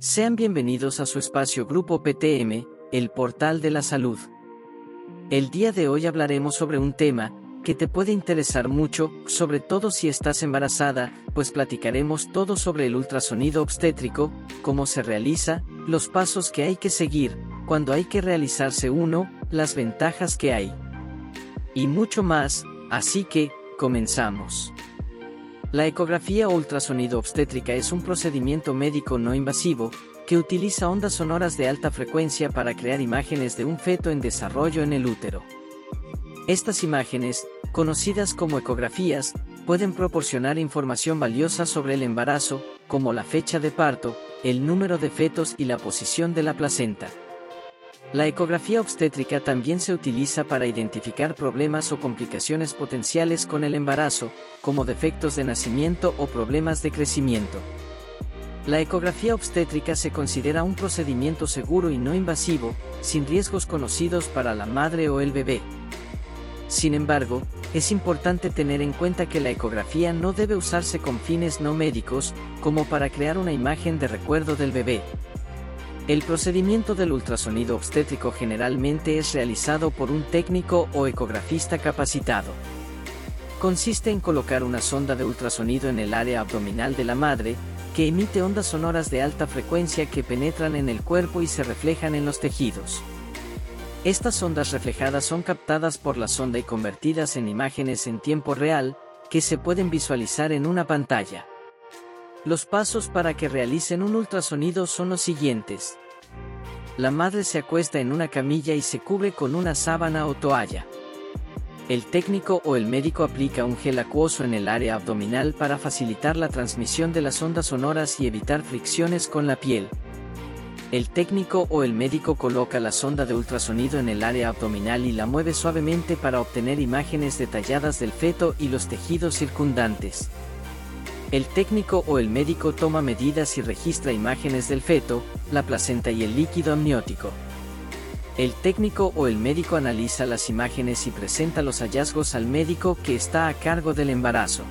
Sean bienvenidos a su espacio Grupo PTM, el portal de la salud. El día de hoy hablaremos sobre un tema que te puede interesar mucho, sobre todo si estás embarazada, pues platicaremos todo sobre el ultrasonido obstétrico, cómo se realiza, los pasos que hay que seguir, cuando hay que realizarse uno, las ventajas que hay. Y mucho más, así que, comenzamos. La ecografía ultrasonido obstétrica es un procedimiento médico no invasivo, que utiliza ondas sonoras de alta frecuencia para crear imágenes de un feto en desarrollo en el útero. Estas imágenes, conocidas como ecografías, pueden proporcionar información valiosa sobre el embarazo, como la fecha de parto, el número de fetos y la posición de la placenta. La ecografía obstétrica también se utiliza para identificar problemas o complicaciones potenciales con el embarazo, como defectos de nacimiento o problemas de crecimiento. La ecografía obstétrica se considera un procedimiento seguro y no invasivo, sin riesgos conocidos para la madre o el bebé. Sin embargo, es importante tener en cuenta que la ecografía no debe usarse con fines no médicos, como para crear una imagen de recuerdo del bebé, el procedimiento del ultrasonido obstétrico generalmente es realizado por un técnico o ecografista capacitado. Consiste en colocar una sonda de ultrasonido en el área abdominal de la madre, que emite ondas sonoras de alta frecuencia que penetran en el cuerpo y se reflejan en los tejidos. Estas ondas reflejadas son captadas por la sonda y convertidas en imágenes en tiempo real, que se pueden visualizar en una pantalla. Los pasos para que realicen un ultrasonido son los siguientes. La madre se acuesta en una camilla y se cubre con una sábana o toalla. El técnico o el médico aplica un gel acuoso en el área abdominal para facilitar la transmisión de las ondas sonoras y evitar fricciones con la piel. El técnico o el médico coloca la sonda de ultrasonido en el área abdominal y la mueve suavemente para obtener imágenes detalladas del feto y los tejidos circundantes. El técnico o el médico toma medidas y registra imágenes del feto, la placenta y el líquido amniótico. El técnico o el médico analiza las imágenes y presenta los hallazgos al médico que está a cargo del embarazo.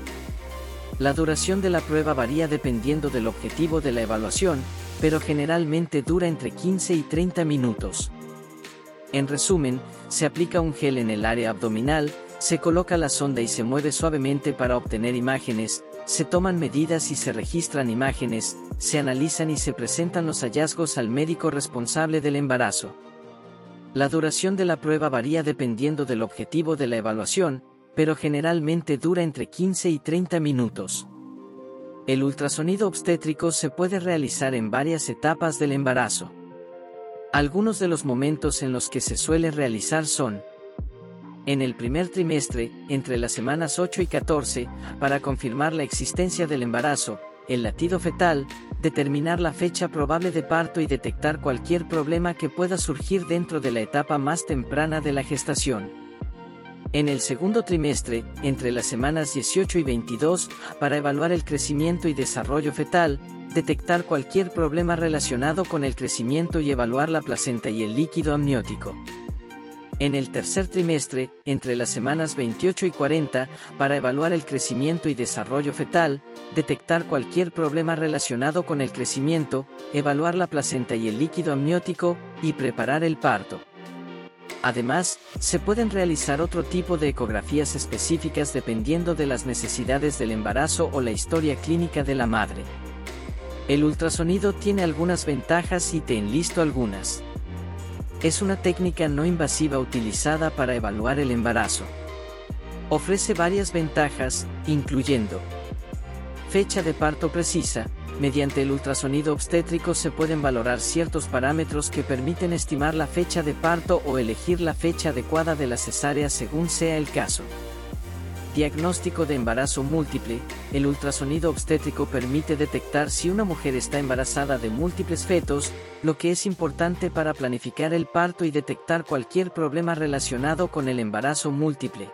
La duración de la prueba varía dependiendo del objetivo de la evaluación, pero generalmente dura entre 15 y 30 minutos. En resumen, se aplica un gel en el área abdominal, se coloca la sonda y se mueve suavemente para obtener imágenes, se toman medidas y se registran imágenes, se analizan y se presentan los hallazgos al médico responsable del embarazo. La duración de la prueba varía dependiendo del objetivo de la evaluación, pero generalmente dura entre 15 y 30 minutos. El ultrasonido obstétrico se puede realizar en varias etapas del embarazo. Algunos de los momentos en los que se suele realizar son en el primer trimestre, entre las semanas 8 y 14, para confirmar la existencia del embarazo, el latido fetal, determinar la fecha probable de parto y detectar cualquier problema que pueda surgir dentro de la etapa más temprana de la gestación. En el segundo trimestre, entre las semanas 18 y 22, para evaluar el crecimiento y desarrollo fetal, detectar cualquier problema relacionado con el crecimiento y evaluar la placenta y el líquido amniótico en el tercer trimestre, entre las semanas 28 y 40, para evaluar el crecimiento y desarrollo fetal, detectar cualquier problema relacionado con el crecimiento, evaluar la placenta y el líquido amniótico, y preparar el parto. Además, se pueden realizar otro tipo de ecografías específicas dependiendo de las necesidades del embarazo o la historia clínica de la madre. El ultrasonido tiene algunas ventajas y te enlisto algunas. Es una técnica no invasiva utilizada para evaluar el embarazo. Ofrece varias ventajas, incluyendo fecha de parto precisa, mediante el ultrasonido obstétrico se pueden valorar ciertos parámetros que permiten estimar la fecha de parto o elegir la fecha adecuada de la cesárea según sea el caso. Diagnóstico de embarazo múltiple. El ultrasonido obstétrico permite detectar si una mujer está embarazada de múltiples fetos, lo que es importante para planificar el parto y detectar cualquier problema relacionado con el embarazo múltiple.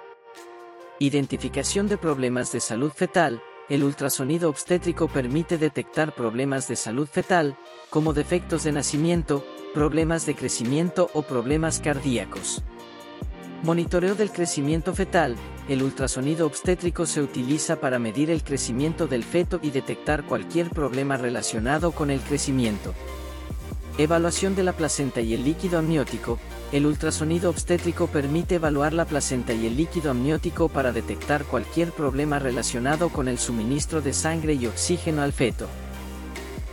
Identificación de problemas de salud fetal. El ultrasonido obstétrico permite detectar problemas de salud fetal, como defectos de nacimiento, problemas de crecimiento o problemas cardíacos. Monitoreo del crecimiento fetal. El ultrasonido obstétrico se utiliza para medir el crecimiento del feto y detectar cualquier problema relacionado con el crecimiento. Evaluación de la placenta y el líquido amniótico. El ultrasonido obstétrico permite evaluar la placenta y el líquido amniótico para detectar cualquier problema relacionado con el suministro de sangre y oxígeno al feto.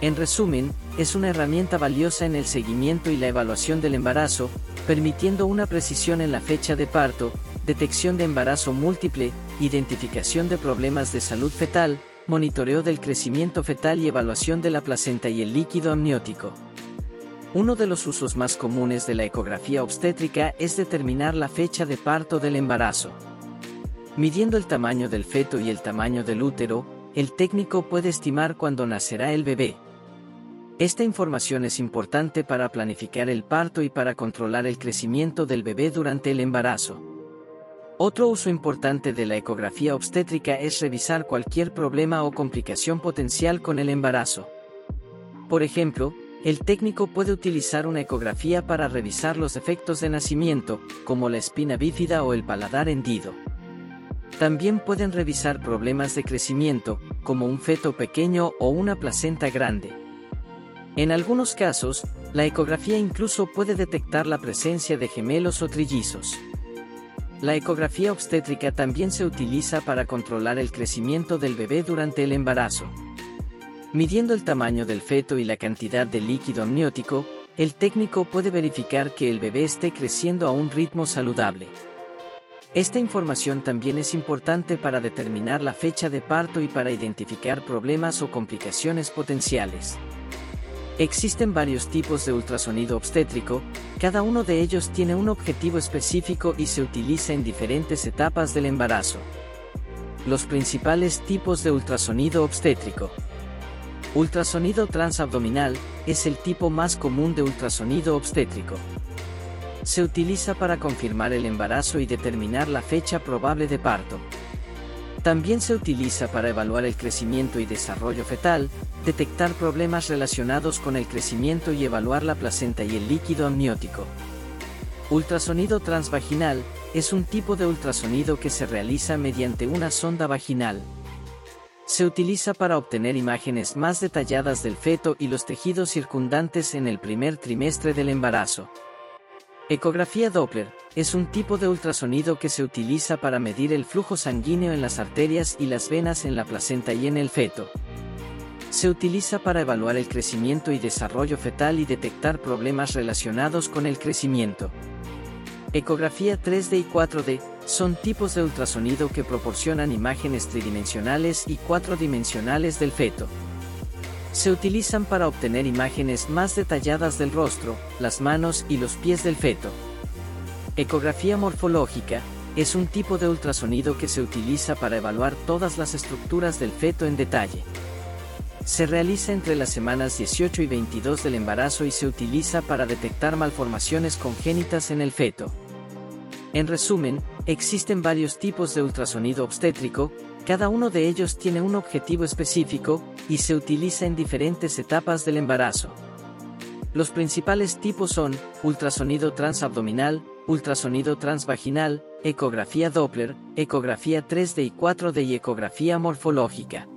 En resumen, es una herramienta valiosa en el seguimiento y la evaluación del embarazo, permitiendo una precisión en la fecha de parto, detección de embarazo múltiple, identificación de problemas de salud fetal, monitoreo del crecimiento fetal y evaluación de la placenta y el líquido amniótico. Uno de los usos más comunes de la ecografía obstétrica es determinar la fecha de parto del embarazo. Midiendo el tamaño del feto y el tamaño del útero, el técnico puede estimar cuándo nacerá el bebé. Esta información es importante para planificar el parto y para controlar el crecimiento del bebé durante el embarazo. Otro uso importante de la ecografía obstétrica es revisar cualquier problema o complicación potencial con el embarazo. Por ejemplo, el técnico puede utilizar una ecografía para revisar los efectos de nacimiento, como la espina bífida o el paladar hendido. También pueden revisar problemas de crecimiento, como un feto pequeño o una placenta grande. En algunos casos, la ecografía incluso puede detectar la presencia de gemelos o trillizos. La ecografía obstétrica también se utiliza para controlar el crecimiento del bebé durante el embarazo. Midiendo el tamaño del feto y la cantidad de líquido amniótico, el técnico puede verificar que el bebé esté creciendo a un ritmo saludable. Esta información también es importante para determinar la fecha de parto y para identificar problemas o complicaciones potenciales. Existen varios tipos de ultrasonido obstétrico, cada uno de ellos tiene un objetivo específico y se utiliza en diferentes etapas del embarazo. Los principales tipos de ultrasonido obstétrico. Ultrasonido transabdominal es el tipo más común de ultrasonido obstétrico. Se utiliza para confirmar el embarazo y determinar la fecha probable de parto. También se utiliza para evaluar el crecimiento y desarrollo fetal, detectar problemas relacionados con el crecimiento y evaluar la placenta y el líquido amniótico. Ultrasonido transvaginal es un tipo de ultrasonido que se realiza mediante una sonda vaginal, se utiliza para obtener imágenes más detalladas del feto y los tejidos circundantes en el primer trimestre del embarazo. Ecografía Doppler es un tipo de ultrasonido que se utiliza para medir el flujo sanguíneo en las arterias y las venas en la placenta y en el feto. Se utiliza para evaluar el crecimiento y desarrollo fetal y detectar problemas relacionados con el crecimiento. Ecografía 3D y 4D son tipos de ultrasonido que proporcionan imágenes tridimensionales y cuatrodimensionales del feto. Se utilizan para obtener imágenes más detalladas del rostro, las manos y los pies del feto. Ecografía morfológica es un tipo de ultrasonido que se utiliza para evaluar todas las estructuras del feto en detalle. Se realiza entre las semanas 18 y 22 del embarazo y se utiliza para detectar malformaciones congénitas en el feto. En resumen, existen varios tipos de ultrasonido obstétrico, cada uno de ellos tiene un objetivo específico, y se utiliza en diferentes etapas del embarazo. Los principales tipos son, ultrasonido transabdominal, ultrasonido transvaginal, ecografía Doppler, ecografía 3D y 4D y ecografía morfológica.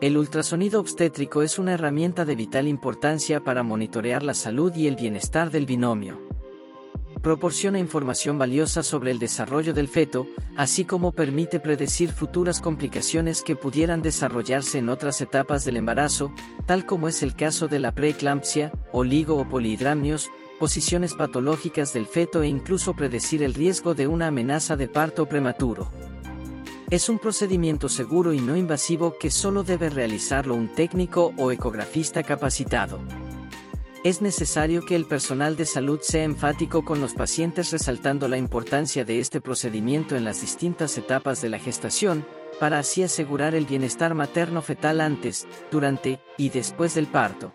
El ultrasonido obstétrico es una herramienta de vital importancia para monitorear la salud y el bienestar del binomio proporciona información valiosa sobre el desarrollo del feto, así como permite predecir futuras complicaciones que pudieran desarrollarse en otras etapas del embarazo, tal como es el caso de la preeclampsia, oligo o polihidramnios, posiciones patológicas del feto e incluso predecir el riesgo de una amenaza de parto prematuro. Es un procedimiento seguro y no invasivo que solo debe realizarlo un técnico o ecografista capacitado. Es necesario que el personal de salud sea enfático con los pacientes resaltando la importancia de este procedimiento en las distintas etapas de la gestación, para así asegurar el bienestar materno-fetal antes, durante y después del parto.